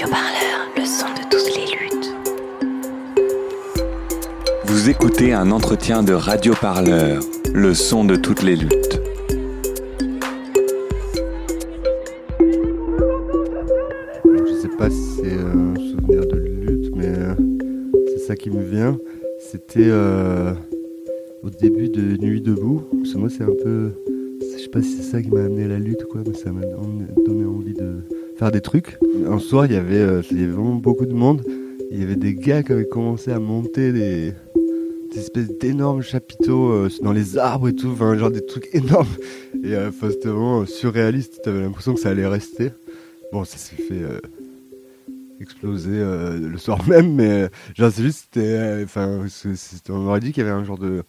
Radio Parleur, le son de toutes les luttes. Vous écoutez un entretien de Radio Parleur, le son de toutes les luttes. Je sais pas si c'est un souvenir de lutte, mais euh, c'est ça qui me vient. C'était euh, au début de Nuit debout. Parce que moi, c'est un peu. Je sais pas si c'est ça qui m'a amené à la lutte, quoi, mais ça m'a don- donné envie de faire des trucs. Un soir, il y avait, euh, il y avait vraiment beaucoup de monde. Il y avait des gars qui avaient commencé à monter des, espèces d'énormes chapiteaux euh, dans les arbres et tout, enfin, genre des trucs énormes. Et euh, c'était vraiment surréaliste. T'avais l'impression que ça allait rester. Bon, ça s'est fait euh, exploser euh, le soir même, mais euh, genre c'est juste, c'était, euh, enfin, on aurait dit qu'il y avait un genre de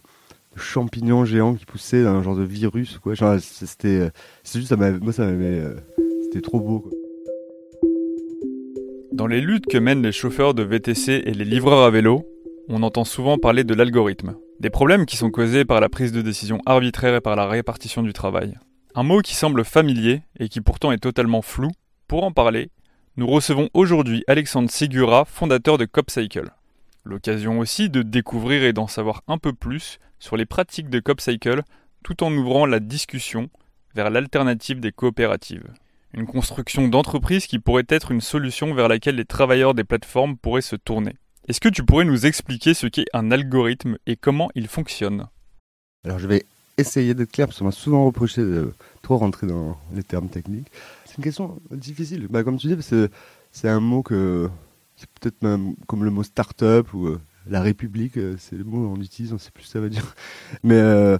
champignon géant qui poussait, un genre de virus, quoi. Genre, c'était, euh, c'est juste, ça moi, ça m'avait, euh, c'était trop beau, quoi. Dans les luttes que mènent les chauffeurs de VTC et les livreurs à vélo, on entend souvent parler de l'algorithme. Des problèmes qui sont causés par la prise de décision arbitraire et par la répartition du travail. Un mot qui semble familier et qui pourtant est totalement flou. Pour en parler, nous recevons aujourd'hui Alexandre Sigura, fondateur de CopCycle. L'occasion aussi de découvrir et d'en savoir un peu plus sur les pratiques de CopCycle tout en ouvrant la discussion vers l'alternative des coopératives. Une construction d'entreprise qui pourrait être une solution vers laquelle les travailleurs des plateformes pourraient se tourner. Est-ce que tu pourrais nous expliquer ce qu'est un algorithme et comment il fonctionne? Alors, je vais essayer d'être clair, parce qu'on m'a souvent reproché de trop rentrer dans les termes techniques. C'est une question difficile. Bah, comme tu dis, c'est un mot que, c'est peut-être même comme le mot start-up ou euh, la République, euh, c'est le mot qu'on utilise, on sait plus ce que ça veut dire. Mais euh,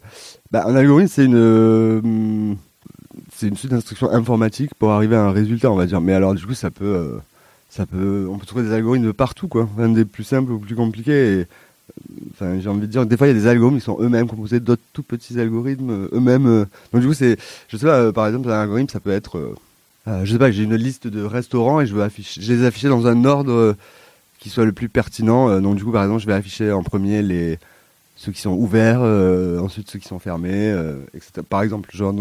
bah, un algorithme, c'est une, c'est une suite d'instructions informatiques pour arriver à un résultat, on va dire. Mais alors, du coup, ça peut, euh, ça peut, on peut trouver des algorithmes de partout, quoi. Même des plus simples ou plus compliqués. Enfin, j'ai envie de dire, des fois, il y a des algorithmes qui sont eux-mêmes composés d'autres tout petits algorithmes euh, eux-mêmes. euh. Donc, du coup, c'est, je sais pas, par exemple, un algorithme, ça peut être, je sais pas, j'ai une liste de restaurants et je veux afficher, je les afficher dans un ordre qui soit le plus pertinent. Donc, du coup, par exemple, je vais afficher en premier les ceux qui sont ouverts, ensuite ceux qui sont fermés, etc. Par exemple, genre,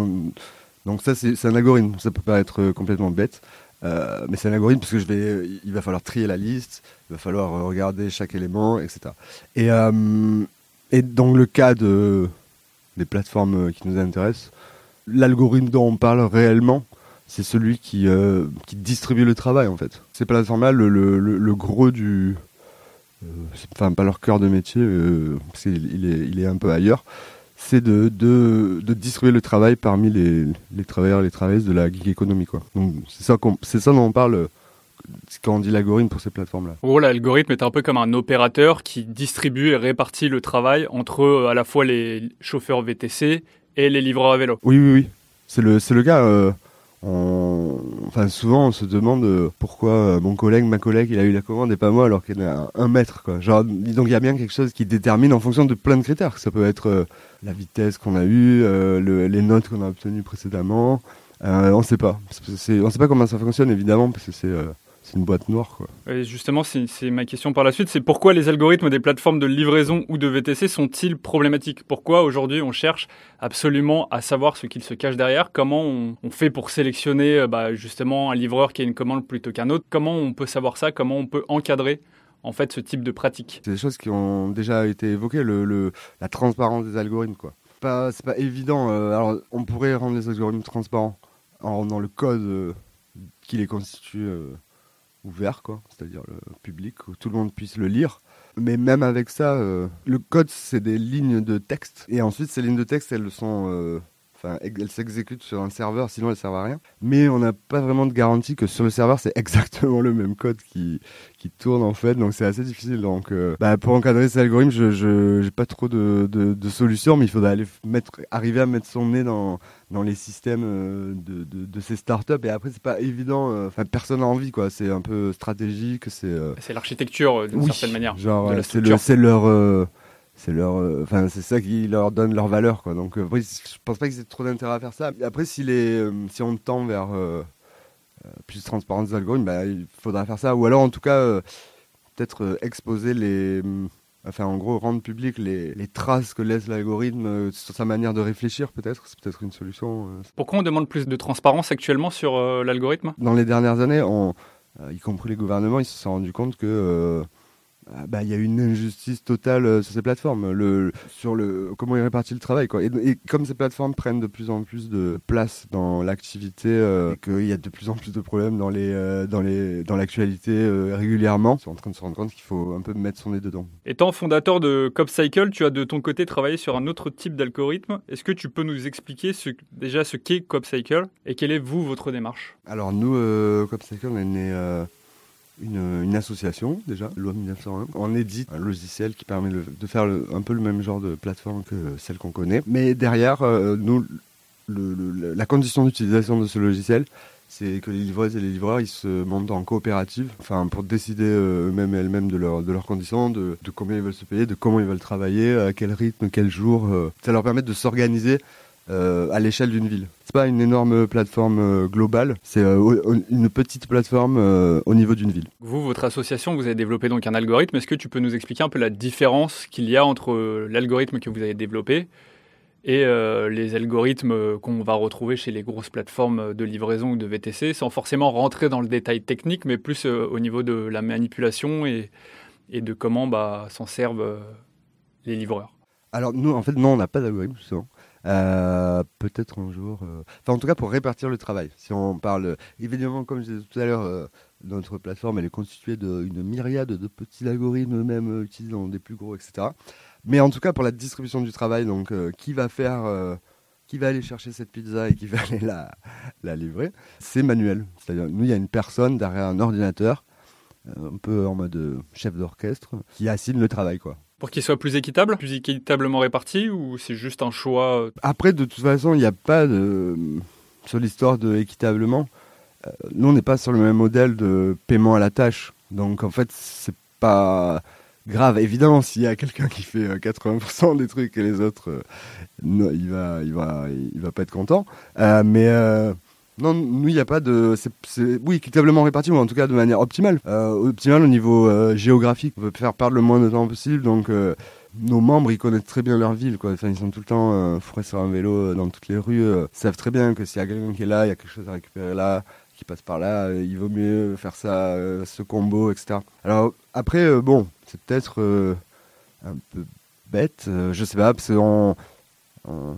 donc ça, c'est, un algorithme. Ça peut paraître euh, complètement bête. Euh, mais c'est un algorithme parce que je vais, il va falloir trier la liste, il va falloir euh, regarder chaque élément, etc. Et, euh, dans le cas de, des plateformes euh, qui nous intéressent, l'algorithme dont on parle réellement, c'est celui qui, euh, qui distribue le travail en fait. Ces plateformes-là, le, gros du... euh, Enfin, pas leur cœur de métier, euh, parce qu'il il est un peu ailleurs, c'est de, de, de distribuer le travail parmi les, les travailleurs et les travailleuses de la gig economy. Quoi. Donc c'est ça, qu'on- c'est ça dont on parle quand on dit l'algorithme pour ces plateformes-là. En gros, l'algorithme est un peu comme un opérateur qui distribue et répartit le travail entre euh, à la fois les chauffeurs VTC et les livreurs à vélo. Oui, oui, oui. C'est le, c'est le cas. euh, on- Enfin, souvent, on se demande euh, pourquoi euh, mon collègue, ma collègue, il a eu la commande et pas moi, alors qu'il y a un mètre. Quoi. Genre, donc, il y a bien quelque chose qui détermine en fonction de plein de critères. Ça peut être euh, la vitesse qu'on a eue, le- les notes qu'on a obtenues précédemment. On sait pas. On sait pas comment ça fonctionne, évidemment, parce que c'est c'est une boîte noire. Quoi. Et justement, c'est ma question par la suite, c'est pourquoi les algorithmes des plateformes de livraison ou de VTC sont-ils problématiques? Pourquoi aujourd'hui on cherche absolument à savoir ce qu'il se cache derrière? Comment on, on fait pour sélectionner euh, bah, justement un livreur qui a une commande plutôt qu'un autre? Comment on peut savoir ça? Comment on peut encadrer en fait ce type de pratique? C'est des choses qui ont déjà été évoquées, le, le- la transparence des algorithmes. quoi. Pas, c'est pas évident. euh, alors, on pourrait rendre les algorithmes transparents en rendant le code euh, qui les constitue euh, ouvert, quoi, c'est-à-dire le public, où tout le monde puisse le lire. Mais même avec ça, euh, le code, c'est des lignes de texte. Et ensuite, ces lignes de texte, elles sont... Enfin, elles s'exécutent sur un serveur, sinon elles servent à rien. Mais on n'a pas vraiment de garantie que sur le serveur, c'est exactement le même code qui, qui tourne en fait, donc c'est assez difficile. Donc, euh, bah, pour encadrer ces algorithmes, je j'ai pas trop de, de, de solutions, mais il faudrait aller f- mettre, arriver à mettre son nez dans, dans les systèmes euh, de, de, de ces startups. Et après, c'est pas évident. euh, Enfin, personne n'a envie, quoi. C'est un peu stratégique. C'est euh, C'est l'architecture d'une oui, certaine manière. Genre, c'est le, leur, euh, c'est leur, euh, enfin, c'est ça qui leur donne leur valeur, quoi. Donc, euh, après, je pense pas qu'ils aient trop d'intérêt à faire ça. Après, si les, euh, si on tend vers plus de transparence des algorithmes, bah, il faudra faire ça. Ou alors, en tout cas, peut-être exposer les, hum, enfin, en gros, rendre public les, les traces que laisse l'algorithme sur sa manière de réfléchir, peut-être. C'est peut-être une solution. Pourquoi on demande plus de transparence actuellement sur l'algorithme? Dans les dernières années, on, y compris les gouvernements, ils se sont rendus compte que ah, bah, il y a une injustice totale euh, sur ces plateformes, le, sur le, comment ils répartissent le travail. Quoi. Et, comme ces plateformes prennent de plus en plus de place dans l'activité, euh, qu'il y a de plus en plus de problèmes dans, les, euh, dans, les, dans l'actualité régulièrement, ils sont en train de se rendre compte qu'il faut un peu mettre son nez dedans. Étant fondateur de CopCycle, tu as de ton côté travaillé sur un autre type d'algorithme. Est-ce que tu peux nous expliquer ce, déjà ce qu'est CopCycle et quelle est, vous, votre démarche? Alors nous, CopCycle, on est né une, association déjà, loi 1901. On édite un logiciel qui permet de faire un peu le même genre de plateforme que celle qu'on connaît. Mais derrière, euh, nous, la condition d'utilisation de ce logiciel, c'est que les livreuses et les livreurs, ils se montent en coopérative, enfin pour décider euh, eux-mêmes et elles-mêmes de, leur, de leurs conditions, de, combien ils veulent se payer, de comment ils veulent travailler, à quel rythme, quel jour. Euh. Ça leur permet de s'organiser euh, à l'échelle d'une ville. C'est pas une énorme plateforme euh, globale, c'est euh, une petite plateforme au niveau d'une ville. Vous, votre association, vous avez développé donc un algorithme. Est-ce que tu peux nous expliquer un peu la différence qu'il y a entre l'algorithme que vous avez développé et les algorithmes qu'on va retrouver chez les grosses plateformes de livraison ou de VTC, sans forcément rentrer dans le détail technique, mais plus au niveau de la manipulation et, et de comment bah, s'en servent les livreurs? Alors nous, en fait, non, on n'a pas d'algorithme, justement. Euh, peut-être un jour. Euh, enfin, en tout cas, pour répartir le travail. Si on parle. Évidemment, comme je disais tout à l'heure, euh, notre plateforme, elle est constituée d'une myriade de petits algorithmes, même utilisés dans des plus gros, etc. Mais en tout cas, pour la distribution du travail, donc, qui va faire. qui va aller chercher cette pizza et qui va aller la, la livrer, c'est manuel. C'est-à-dire, nous, il y a une personne derrière un ordinateur, un peu en mode chef d'orchestre, qui assigne le travail, quoi. Pour qu'il soit plus équitable, plus équitablement réparti, ou c'est juste un choix euh, Après, de toute façon, il n'y a pas de. Sur l'histoire de équitablement, euh, nous, on n'est pas sur le même modèle de paiement à la tâche. Donc, en fait, c'est pas grave. Évidemment, s'il y a quelqu'un qui fait 80% euh, des trucs et les autres, il va, il va, il va pas être content. mais non, nous, il n'y a pas de. Oui, équitablement réparti, ou en tout cas de manière optimale. Euh, optimale au niveau euh, géographique. On veut faire perdre le moins de temps possible, donc euh, nos membres, ils connaissent très bien leur ville. Ils sont tout le temps fourrés sur un vélo dans toutes les rues. ils savent très bien que s'il y a quelqu'un qui est là, il y a quelque chose à récupérer là, qui passe par là, il vaut mieux faire ça, ce combo, etc. Alors, après, bon, c'est peut-être un peu bête, je sais pas, parce qu'on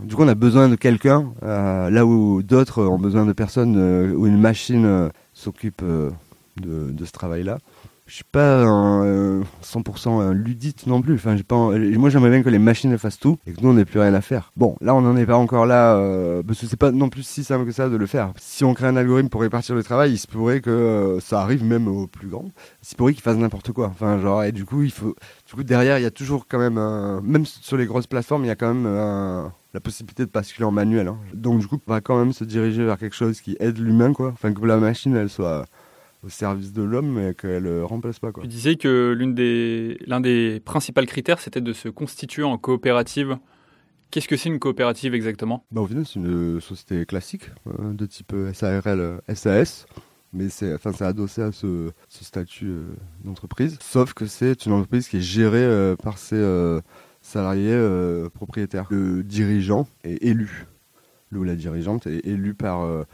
du coup, on a besoin de quelqu'un, euh, là où d'autres ont besoin de personnes, euh, où une machine s'occupe de, ce travail-là. Je suis pas 100% ludite non plus. Enfin, pas, moi, j'aimerais bien que les machines fassent tout et que nous, on n'ait plus rien à faire. Bon, là, on n'en est pas encore là, parce que c'est pas non plus si simple que ça de le faire. Si on crée un algorithme pour répartir le travail, il se pourrait que ça arrive même au plus grand. Il se pourrait qu'il fasse n'importe quoi. Enfin, genre, et du coup, il faut, du coup, derrière, il y a toujours quand même, un... même sur les grosses plateformes, il y a quand même un la possibilité de basculer en manuel. Hein. Donc du coup, on va quand même se diriger vers quelque chose qui aide l'humain, quoi. Enfin, que la machine, elle soit au service de l'homme, mais qu'elle ne remplace pas. Quoi. Tu disais que l'un des, des principaux critères, c'était de se constituer en coopérative. Qu'est-ce que c'est une coopérative exactement? Bah, Au final, c'est une société classique euh, de type SARL, SAS. Mais c'est enfin, adossé à ce, statut euh, d'entreprise. Sauf que c'est une entreprise qui est gérée euh, par ses salarié euh, propriétaire. Le dirigeant est élu. Le ou la dirigeante est élu par euh,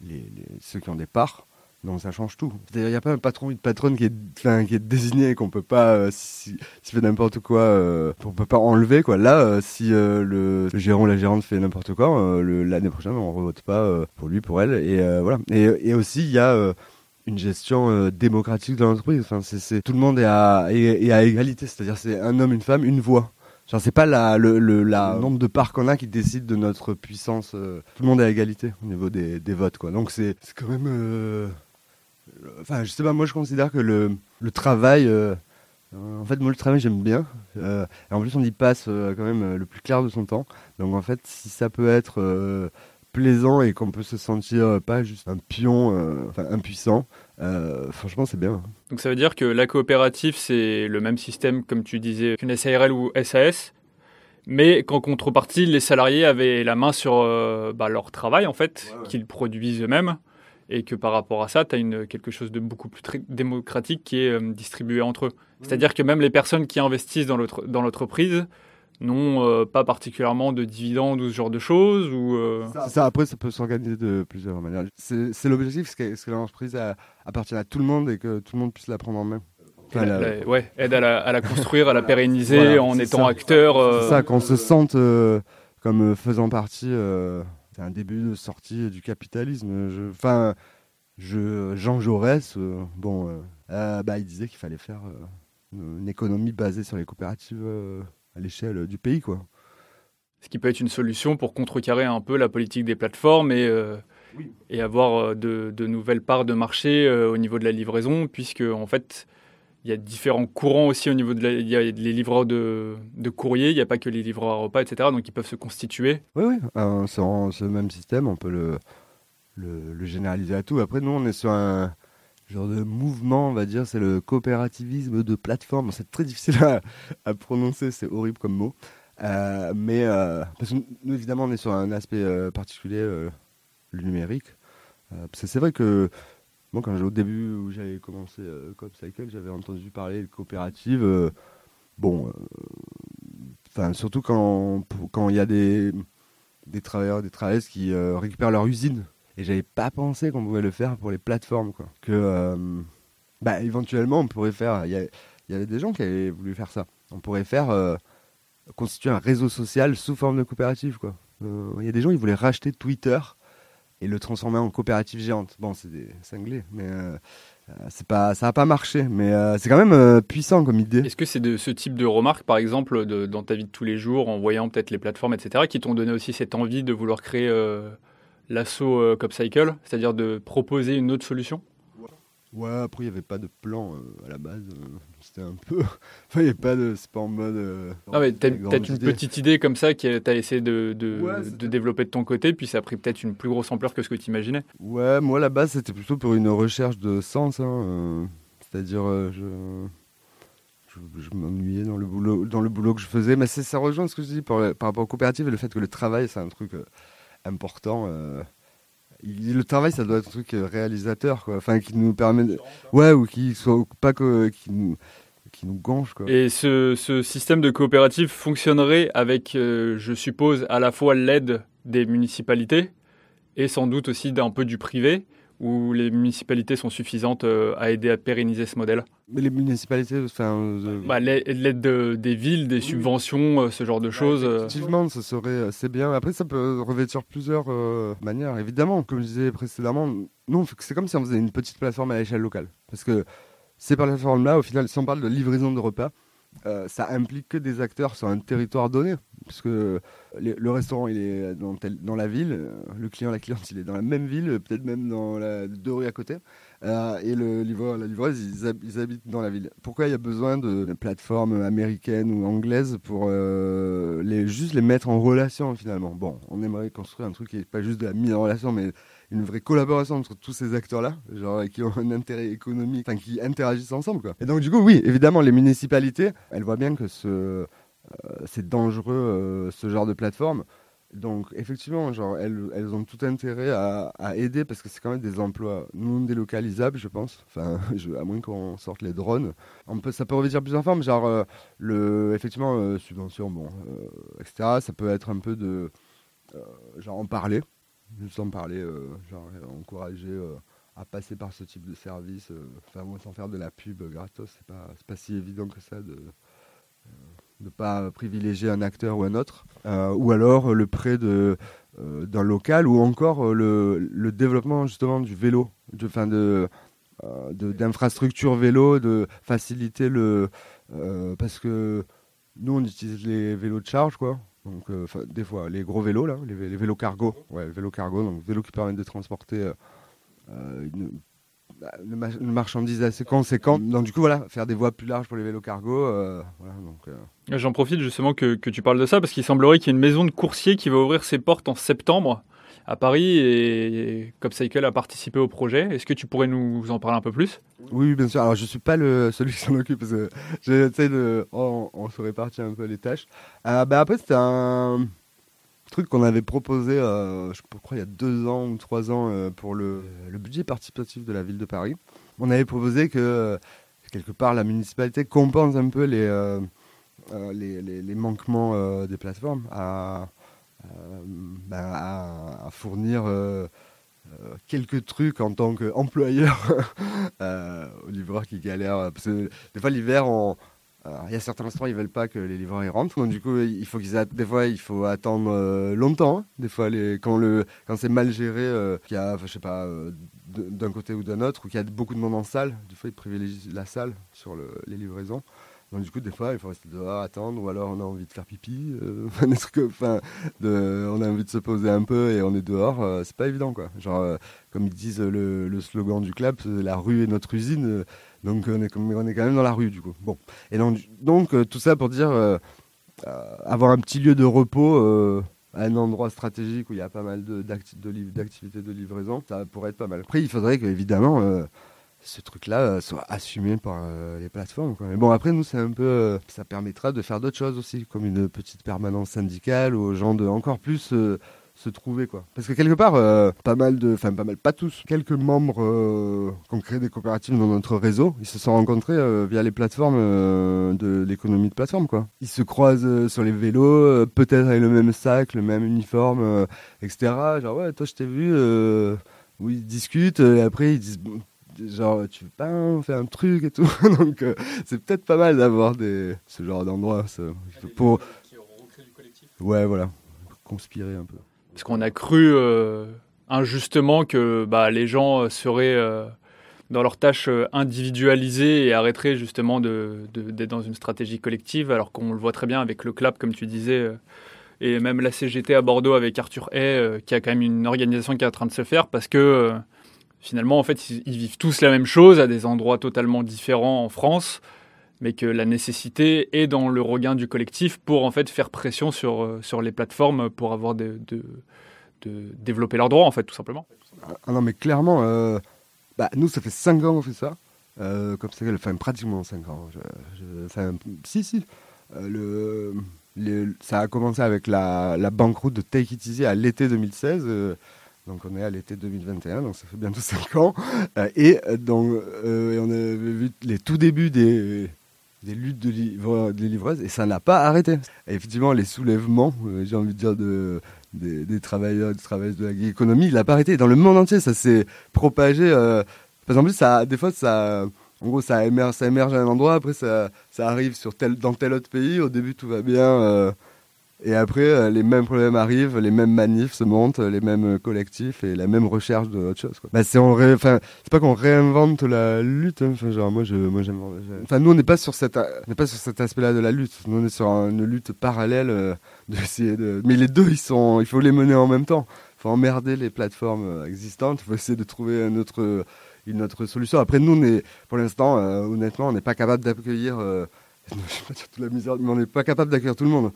les, ceux qui ont des parts. Donc ça change tout. Il n'y a pas un patron ou une patronne qui est, qui est désigné qu'on peut pas, euh, si, fait n'importe quoi, euh, on peut pas enlever quoi. Là, si le, gérant ou la gérante fait n'importe quoi, l'année prochaine on ne vote pas pour lui, pour elle. Et voilà. Et, aussi il y a une gestion démocratique de l'entreprise. Enfin, c'est, tout le monde est à, est à égalité, c'est-à-dire c'est un homme, une femme, une voix. Genre, c'est pas la, le, le nombre de parts qu'on a qui décide de notre puissance. Euh, tout le monde est à égalité au niveau des, des votes, quoi. Donc, c'est quand même. Euh, enfin, je sais pas, moi, je considère que le, le travail. Euh, en fait, moi, le travail, j'aime bien. et en plus, on y passe quand même le plus clair de son temps. Donc, en fait, si ça peut être plaisant et qu'on peut se sentir pas juste un pion, enfin, impuissant, euh, franchement, c'est bien. Donc ça veut dire que la coopérative, c'est le même système, comme tu disais, qu'une SARL ou SAS, mais qu'en contrepartie, les salariés avaient la main sur euh, bah, leur travail, en fait, qu'ils produisent eux-mêmes, et que par rapport à ça, tu as quelque chose de beaucoup plus démocratique qui est euh, distribué entre eux. C'est-à-dire que même les personnes qui investissent dans l'entreprise non euh, pas particulièrement de dividendes ou ce genre de choses ou euh, ça, ça, après, ça peut s'organiser de plusieurs manières. C'est l'objectif, c'est que, l'entreprise appartienne à tout le monde et que tout le monde puisse la prendre en main. Enfin, la- la- la- ouais, aide à la, à la construire, à la pérenniser Voilà, en étant ça. acteur. euh, C'est ça, qu'on se sente euh, comme faisant partie. C'est un début de sortie du capitalisme. Enfin, je, Jean Jaurès, euh, bon, euh, euh, bah, il disait qu'il fallait faire une, économie basée sur les coopératives à l'échelle du pays, quoi. Ce qui peut être une solution pour contrecarrer un peu la politique des plateformes et, et avoir de, de nouvelles parts de marché au niveau de la livraison, puisque en fait, il y a différents courants aussi au niveau de les livreurs de, de courrier, il n'y a pas que les livreurs à repas, etc. Donc ils peuvent se constituer. Oui, oui, euh, le même système, on peut le, généraliser à tout. Après, nous, on est sur un genre de mouvement, on va dire, c'est le coopérativisme de plateforme. C'est très difficile à, prononcer, c'est horrible comme mot. Euh, mais euh, parce que nous, évidemment, on est sur un aspect euh, particulier, le numérique. C'est vrai que moi, quand au début où j'avais commencé euh, j'avais entendu parler de coopérative. euh, bon, euh, enfin, surtout quand il y a des des travailleurs, des travailleuses qui euh, récupèrent leur usine. Et j'avais pas pensé qu'on pouvait le faire pour les plateformes, quoi. Que, bah, éventuellement, on pourrait faire. Il y, avait des gens qui avaient voulu faire ça. On pourrait faire constituer un réseau social sous forme de coopérative, quoi. Il y a des gens qui voulaient racheter Twitter et le transformer en coopérative géante. Bon, c'est des cinglés, mais euh, euh, pas, ça a pas marché. Mais euh, c'est quand même puissant comme idée. Est-ce que c'est de ce type de remarques, par exemple, dans ta vie de tous les jours, en voyant peut-être les plateformes, etc., qui t'ont donné aussi cette envie de vouloir créer l'assaut CopCycle, c'est-à-dire de proposer une autre solution? Ouais, après, il n'y avait pas de plan euh, à la base. euh, C'était un peu. Enfin, il n'y avait pas de. C'est pas en mode. euh, Non, mais t'as peut-être une petite idée comme ça que t'as essayé de, de, Ouais, c'était- de développer de ton côté, puis ça a pris peut-être une plus grosse ampleur que ce que tu imaginais. Ouais, moi, la base, c'était plutôt pour une recherche de sens. hein, C'est-à-dire, je. Je, je m'ennuyais dans le boulot, dans le boulot que je faisais, mais ça rejoint ce que je dis par, par rapport aux coopératives et le fait que le travail c'est un truc important. Euh, le travail ça doit être un truc euh, réalisateur, quoi. Enfin, qui nous permet, de- ouais, ou qui soit pas que, qui nous, qui nous gonfle, quoi. Et ce, ce système de coopérative fonctionnerait avec, euh, je suppose, à la fois l'aide des municipalités et sans doute aussi d'un peu du privé, où les municipalités sont suffisantes euh, à aider à pérenniser ce modèle? Mais les municipalités, enfin, euh, bah, L'aide l'aide de- des villes, des subventions, euh, ce genre de choses. euh, Effectivement, ce serait euh, c'est bien. Après, ça peut revêtir plusieurs euh, manières. Évidemment, comme je disais précédemment, nous, c'est comme si on faisait une petite plateforme à l'échelle locale. Parce que ces plateformes-là, au final, si on parle de livraison de repas, euh, ça implique que des acteurs sur un territoire donné. Parce que les- le restaurant, il est dans, la ville, euh, le client, la cliente, il est dans la même ville, peut-être même dans deux rues à côté. Euh, et le livreur, la livreuse, ils, hab- ils habitent dans la ville. Pourquoi il y a besoin de plateformes américaines ou anglaises pour juste les mettre en relation finalement? Bon, on aimerait construire un truc qui n'est pas juste de la mise en relation, mais une vraie collaboration entre tous ces acteurs-là, genre qui ont un intérêt économique, enfin qui interagissent ensemble. Quoi. Et donc du coup, oui, évidemment, les municipalités, elles voient bien que ce, euh, c'est dangereux euh, ce genre de plateforme. Donc effectivement, genre, elles, elles ont tout intérêt à, à aider parce que c'est quand même des emplois non délocalisables, je pense. Enfin, à moins qu'on sorte les drones. On peut, ça peut revêtir plusieurs formes, genre euh, le, effectivement subvention, bon, etc. Ça peut être un peu de, genre en parler, en parler, euh, genre euh, encourager euh, à passer par ce type de service. sans faire de la pub gratos, c'est pas, pas si évident que ça de ne pas privilégier un acteur ou un autre, ou alors le prêt d'un local, ou encore le, le développement justement du vélo, de, de, d'infrastructures vélo, de faciliter le... parce que nous, on utilise les vélos de charge, quoi. Donc, euh, des fois, les gros vélos, là, les, vé- les vélos cargo. Ouais, vélos cargo, donc vélos qui permettent de transporter euh, euh, une, bah, une ma- une marchandise assez conséquente. Donc, du coup, voilà, faire des voies plus larges pour les vélos cargo. J'en profite justement que, que tu parles de ça, parce qu'il semblerait qu'il y ait une maison de coursier qui va ouvrir ses portes en septembre à Paris, et, CopCycle a participé au projet. Est-ce que tu pourrais nous en parler un peu plus? Oui, bien sûr. Alors, je suis pas le, celui qui s'en occupe parce que j'essaie de. On, se répartit un peu les tâches. Euh, bah, après, c'était un truc qu'on avait proposé, euh, je crois, il y a deux ans ou trois ans euh, pour le, budget participatif de la ville de Paris. On avait proposé que, euh, quelque part, la municipalité compense un peu les. les, les- manquements des plateformes à, euh, ben, à, fournir euh, euh, quelques trucs en tant qu'employeur aux livreurs qui galèrent. Parce que des fois, l'hiver, il y a certains restaurants, ils veulent pas que les livreurs y rentrent. Donc, du coup, il faut qu'ils des fois, il faut attendre longtemps. hein. Des fois, les, quand, le, quand c'est mal géré, qu'il y a, je sais pas, d'un côté ou d'un autre, ou qu'il y a beaucoup de monde en salle, des fois, ils privilégient la salle sur le- les livraisons. Donc, du coup, des fois, il faut rester dehors, attendre, ou alors on a envie de faire pipi, euh, on a envie de se poser un peu et on est dehors. euh, c'est pas évident, quoi. Genre, euh, comme ils disent euh, le, slogan du club, c'est la rue est notre usine. euh, donc, on est, quand même dans la rue, du coup. Bon. Et donc, euh, tout ça pour dire euh, euh, avoir un petit lieu de repos euh, un endroit stratégique où il y a pas mal d'activités de, livraison, ça pourrait être pas mal. Après, il faudrait que, évidemment, euh, ce truc-là euh, soit assumé par euh, les plateformes. quoi. Mais bon, après, nous, c'est un peu. euh, ça permettra de faire d'autres choses aussi, comme une petite permanence syndicale aux gens de encore plus. se trouver quoi parce que quelque part pas mal de enfin pas mal pas tous quelques membres euh, qui ont des coopératives dans notre réseau ils se sont rencontrés via les plateformes de l'économie de plateforme quoi ils se croisent sur les vélos peut-être avec le même sac le même uniforme etc genre ouais toi je t'ai vu où ils discutent et après ils disent genre tu veux pas on fait un truc et tout. Donc euh, c'est peut-être pas mal d'avoir des ce genre d'endroit ça, pour ouais voilà. Conspirer un peu. Parce qu'on a cru euh, injustement que bah, les gens euh, seraient euh, dans leurs tâches individualisées et arrêteraient justement de- de- d'être dans une stratégie collective, alors qu'on le voit très bien avec le CLAP, comme tu disais, et même la CGT à Bordeaux avec Arthur Hay, euh, qui a quand même une organisation qui est en train de se faire, parce que euh, finalement, en fait, ils, vivent tous la même chose à des endroits totalement différents en France, mais que la nécessité est dans le regain du collectif pour en fait faire pression sur, euh, sur les plateformes pour avoir de, de, développer leurs droits, en fait, tout simplement. Ah non, mais clairement, euh, bah, nous, ça fait 5 ans qu'on fait ça. Euh, comme ça, enfin, pratiquement 5 ans. Je- je- le, le- ça a commencé avec la, la banqueroute de Take It Easy à l'été 2016. Donc, on est à l'été 2021, donc ça fait bientôt 5 ans. Euh, et euh, donc, euh, on avait vu les tout débuts des, des luttes de des livreuses et ça n'a pas arrêté. Effectivement, les soulèvements, j'ai envie de dire, de, des, des travailleurs, des travailleuses de la gig économie, il n'a pas arrêté. Dans le monde entier, ça s'est propagé. Euh, parce qu'en plus, des fois, ça, en gros, ça émerge, à un endroit, après, ça, arrive sur tel, dans tel autre pays. Au début, tout va bien. Et après, euh, les mêmes problèmes arrivent, les mêmes manifs se montent, les mêmes euh, collectifs et la même recherche de autre chose. Bah, c'est, enfin, pas qu'on réinvente la lutte. hein. Enfin, genre, moi, je, moi, j'aime. Enfin, nous, on n'est pas sur cette, on n'est pas sur cet aspect-là de la lutte. Nous, on est sur une lutte parallèle. euh, d'essayer de... Mais les deux, ils sont, il faut les mener en même temps. Il faut emmerder les plateformes euh, existantes. Il faut essayer de trouver une autre, une autre solution. Après, nous, on est, pour l'instant, euh, honnêtement, on n'est pas capable d'accueillir. euh, Je vais pas dire toute la misère, mais on n'est pas capable d'accueillir tout le monde.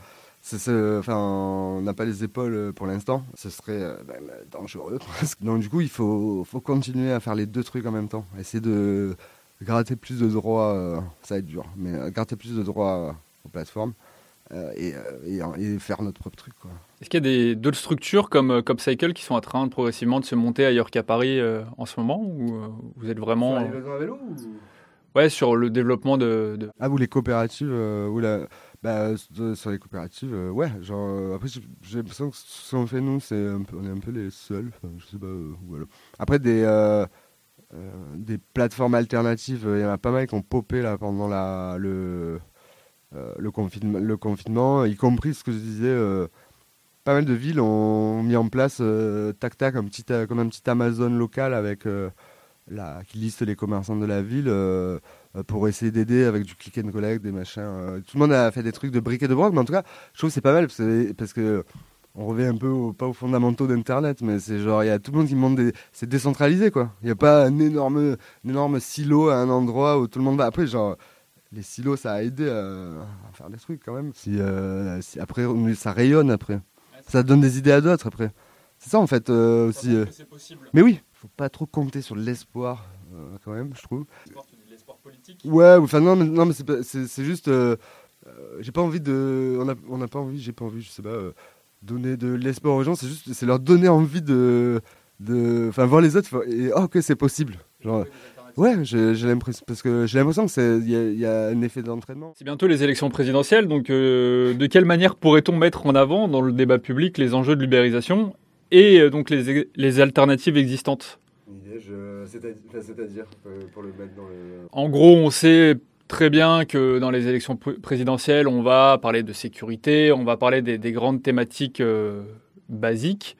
C'est- c'est- enfin, on n'a pas les épaules euh, pour l'instant. Ce serait euh, ben, dangereux. presque. Donc du coup, il faut, faut continuer à faire les deux trucs en même temps. Essayer de gratter plus de droits, euh, ça va être dur, mais euh, gratter plus de droits euh, aux plateformes euh, et, euh, et, et faire notre propre truc. Quoi. Est-ce qu'il y a des- d'autres structures comme euh, Copcycle qui sont en train progressivement de se monter ailleurs qu'à Paris euh, en ce moment Ou euh, vous êtes vraiment. euh, Ouais, sur le développement de. de- Ah, vous les coopératives euh, ou la... bah, de- Sur les coopératives, euh, ouais. Genre, euh, après, j'ai l'impression que ce qu'on fait, nous, c'est on est un peu les seuls. Je sais pas. euh. Après, des, euh, euh, des plateformes alternatives, euh, il y en a pas mal qui ont popé là, pendant la, le, euh, le, confinement, le confinement, y compris ce que je disais. euh, pas mal de villes ont mis en place euh, tac tac euh, comme un petit Amazon local avec euh, la, qui liste les commerçants de la ville euh, euh, pour essayer d'aider avec du click and collect, des machins. euh. Tout le monde a fait des trucs de briques et de broc, mais en tout cas, je trouve que c'est pas mal parce que, parce que on revient un peu au- pas aux fondamentaux d'internet, mais c'est genre il y a tout le monde qui monte des, c'est décentralisé quoi. Il n'y a pas un énorme, un énorme silo à un endroit où tout le monde va. Après genre les silos ça a aidé à, à faire des trucs quand même. Si, euh, si après ça rayonne après, ça donne des idées à d'autres après. C'est ça en fait euh, aussi. euh. Mais oui, faut pas trop compter sur l'espoir euh, quand même, je trouve. Ouais, enfin non, mais, non, mais c'est pas- c'est c'est juste, euh, euh, j'ai pas envie de, on a, on n'a pas envie, j'ai pas envie, je sais pas, euh, donner de l'espoir aux gens, c'est juste, c'est leur donner envie de, de, enfin voir les autres, et oh, ok c'est possible, genre, Ouais, j'ai j'ai l'impression parce que j'ai l'impression que c'est il y, a- il y a un effet d'entraînement. C'est bientôt les élections présidentielles, donc euh, de quelle manière pourrait-on mettre en avant dans le débat public les enjeux de l'ubérisation et euh, donc les, les alternatives existantes? C'est-à-dire pour le mettre dans le. En gros, on sait très bien que dans les élections pr- présidentielles, on va parler de sécurité, on va parler des, des grandes thématiques euh, basiques.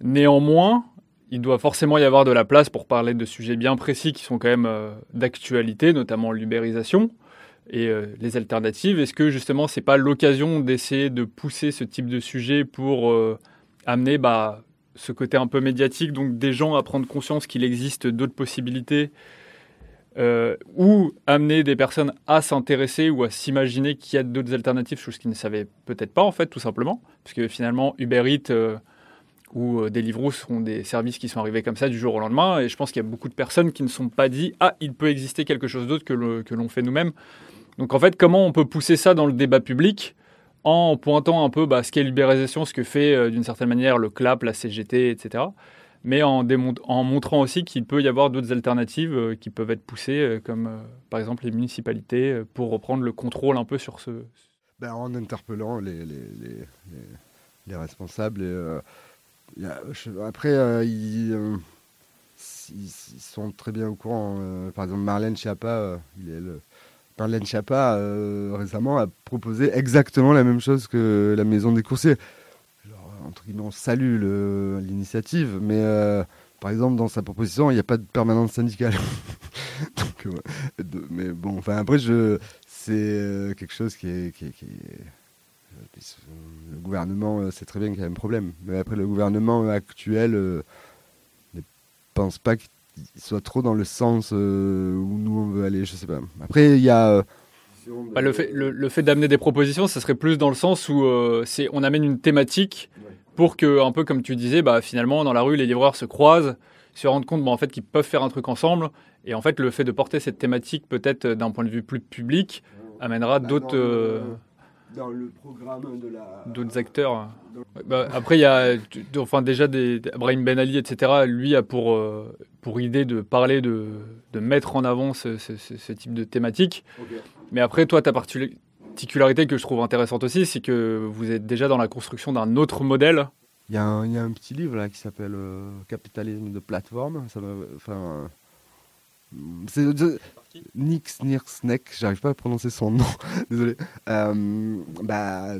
Néanmoins, il doit forcément y avoir de la place pour parler de sujets bien précis qui sont quand même euh, d'actualité, notamment l'ubérisation et euh, les alternatives. Est-ce que justement, c'est pas l'occasion d'essayer de pousser ce type de sujet pour euh, amener bah, ce côté un peu médiatique, donc des gens à prendre conscience qu'il existe d'autres possibilités euh, ou amener des personnes à s'intéresser ou à s'imaginer qu'il y a d'autres alternatives, chose qu'ils ne savaient peut-être pas en fait, tout simplement, parce que finalement Uber Eats euh, ou euh, Deliveroo sont des services qui sont arrivés comme ça du jour au lendemain, et je pense qu'il y a beaucoup de personnes qui ne sont pas dit ah il peut exister quelque chose d'autre que l'on fait nous-mêmes. Donc en fait, comment on peut pousser ça dans le débat public en pointant un peu bah, ce qu'est l'ubérisation, ce que fait euh, d'une certaine manière le CLAP, la CGT, etc mais en, montrant aussi qu'il peut y avoir d'autres alternatives euh, qui peuvent être poussées, euh, comme par exemple les municipalités, pour reprendre le contrôle un peu sur ce... Ben, en interpellant les, les, les, les, les responsables. Et, après, ils, ils- sont très bien au courant. par exemple, Marlène Schiappa, il est le- Marlène Schiappa euh, récemment a proposé exactement la même chose que la maison des coursiers. Alors, entre guillemets, on salue l'initiative, mais euh, par exemple, dans sa proposition, il n'y a pas de permanence syndicale. Euh, mais bon, enfin, après, c'est quelque chose qui est. Le gouvernement sait très bien qu'il y a un problème. Mais après, le gouvernement actuel ne pense pas qu'il soit trop dans le sens euh, où nous on veut aller. Je sais pas. Après, il y a. euh, Bah, le fait, le, fait d'amener des propositions, ça serait plus dans le sens où euh, on amène une thématique pour que, un peu comme tu disais, bah, finalement, dans la rue, les livreurs se croisent, se rendent compte bah, en fait, qu'ils peuvent faire un truc ensemble. Et en fait, le fait de porter cette thématique, peut-être d'un point de vue plus public, amènera d'autres... dans le- programme de la. d'autres acteurs. Bah, après, il y a enfin, déjà des, des- Brahim Ben Ali, etc. Lui a pour, euh, pour idée de parler, de, de mettre en avant ce, ce- ce- ce type de thématique. Mais après, toi, ta particularité que je trouve intéressante aussi, c'est que vous êtes déjà dans la construction d'un autre modèle. Il y, a un, il y a un petit livre là qui s'appelle euh, Capitalisme de plateforme. Ça enfin, euh, c'est Nick j'arrive pas à prononcer son nom, désolé. Euh, bah,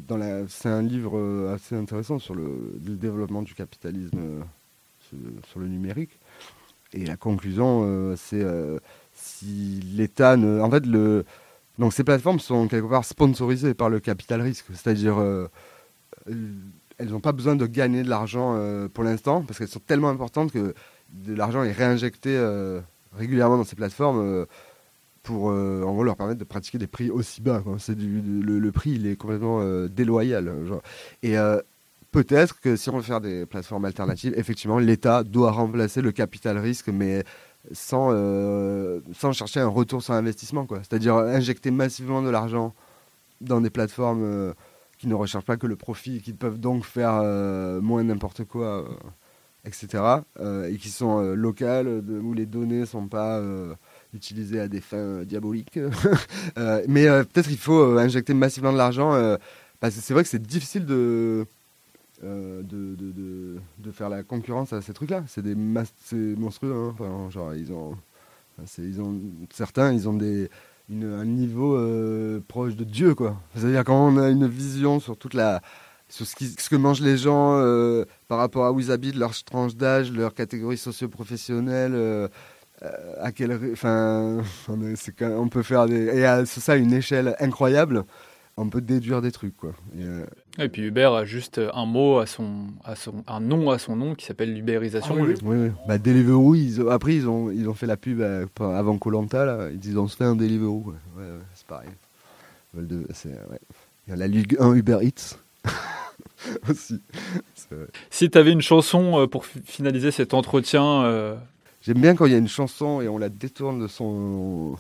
c'est un livre euh, assez intéressant sur le, développement du capitalisme euh, sur, le numérique. Et la conclusion, c'est si l'État ne, en fait, le, donc ces plateformes sont quelque part sponsorisées par le capital risque, c'est-à-dire elles n'ont pas besoin de gagner de l'argent pour l'instant parce qu'elles sont tellement importantes que de l'argent est réinjecté régulièrement dans ces plateformes euh, pour euh, en gros leur permettre de pratiquer des prix aussi bas. C'est du, le, prix il est complètement euh, déloyal. Et euh, peut-être que si on veut faire des plateformes alternatives, effectivement l'État doit remplacer le capital risque, mais sans, sans chercher un retour sur investissement. C'est-à-dire injecter massivement de l'argent dans des plateformes qui ne recherchent pas que le profit, qui peuvent donc faire moins n'importe quoi, etc. euh, et qui sont euh, locales, où les données ne sont pas euh, utilisées à des fins diaboliques. Mais peut-être il faut injecter massivement de l'argent, parce que c'est vrai que c'est difficile de, de, de, de- faire la concurrence à ces trucs-là. C'est monstrueux. hein. Genre, ils ont, ils ont, certains, ils ont des, un niveau proche de Dieu. C'est-à-dire quand on a une vision sur toute la, sur ce, qui- ce que mangent les gens euh, par rapport à où ils habitent, leur tranche d'âge, leur catégorie socio-professionnelle. euh, euh, à quelle, enfin, on, peut faire des, et à ça à une échelle incroyable, on peut déduire des trucs, quoi. Et, euh, Et puis Uber a juste un mot à son, à son, un nom à son nom qui s'appelle l'ubérisation. Oui, oui. Bah, Deliveroo, ils ont- après, ils ont, ils ont fait la pub avant Colanta, là. Ils disent on se fait un Deliveroo. Ouais, ouais, c'est pareil. Il y a la Ligue 1 Uber Eats. Aussi. Si tu avais une chanson euh, pour fi- finaliser cet entretien, euh, J'aime bien quand il y a une chanson et on la détourne de son,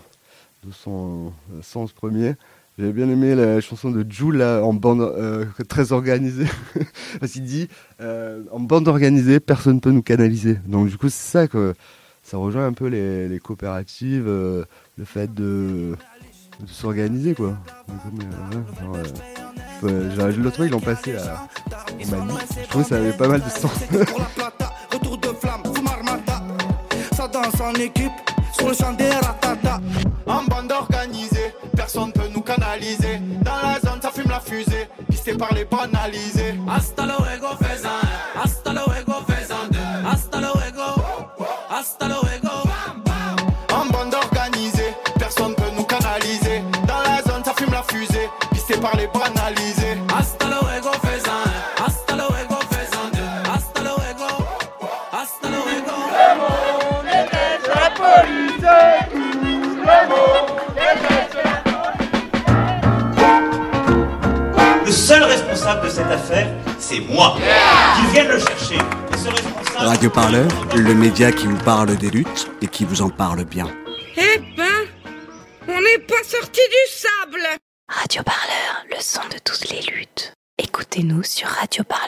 de son euh, sens premier. J'avais bien aimé la chanson de Jules en bande euh, très organisée. Parce qu'il dit euh, en bande organisée, personne ne peut nous canaliser. Donc du coup, c'est ça que ça rejoint un peu les, les coopératives, le fait de, de s'organiser quoi. Comme, ouais, genre, euh, L'autre fois ils l'ont passé à Mali. Je trouvais que ça avait pas mal de sens. Pour la plata, retour de flamme. Ça danse en équipe, sur le champ des ratata. En bande organisée, personne peut nous canaliser. Dans la zone, ça fume la fusée, pisté par les banalisés. Hasta luego, faisan un. Hasta luego, faisan deux. Hasta luego, hasta luego. Cette affaire, c'est moi. Qu'ils viennent le chercher. Et ce responsable... Radio Parleur, le média qui vous parle des luttes et qui vous en parle bien. Eh ben, on n'est pas sorti du sable Radio Parleur, le son de toutes les luttes. Écoutez-nous sur radioparleur.net.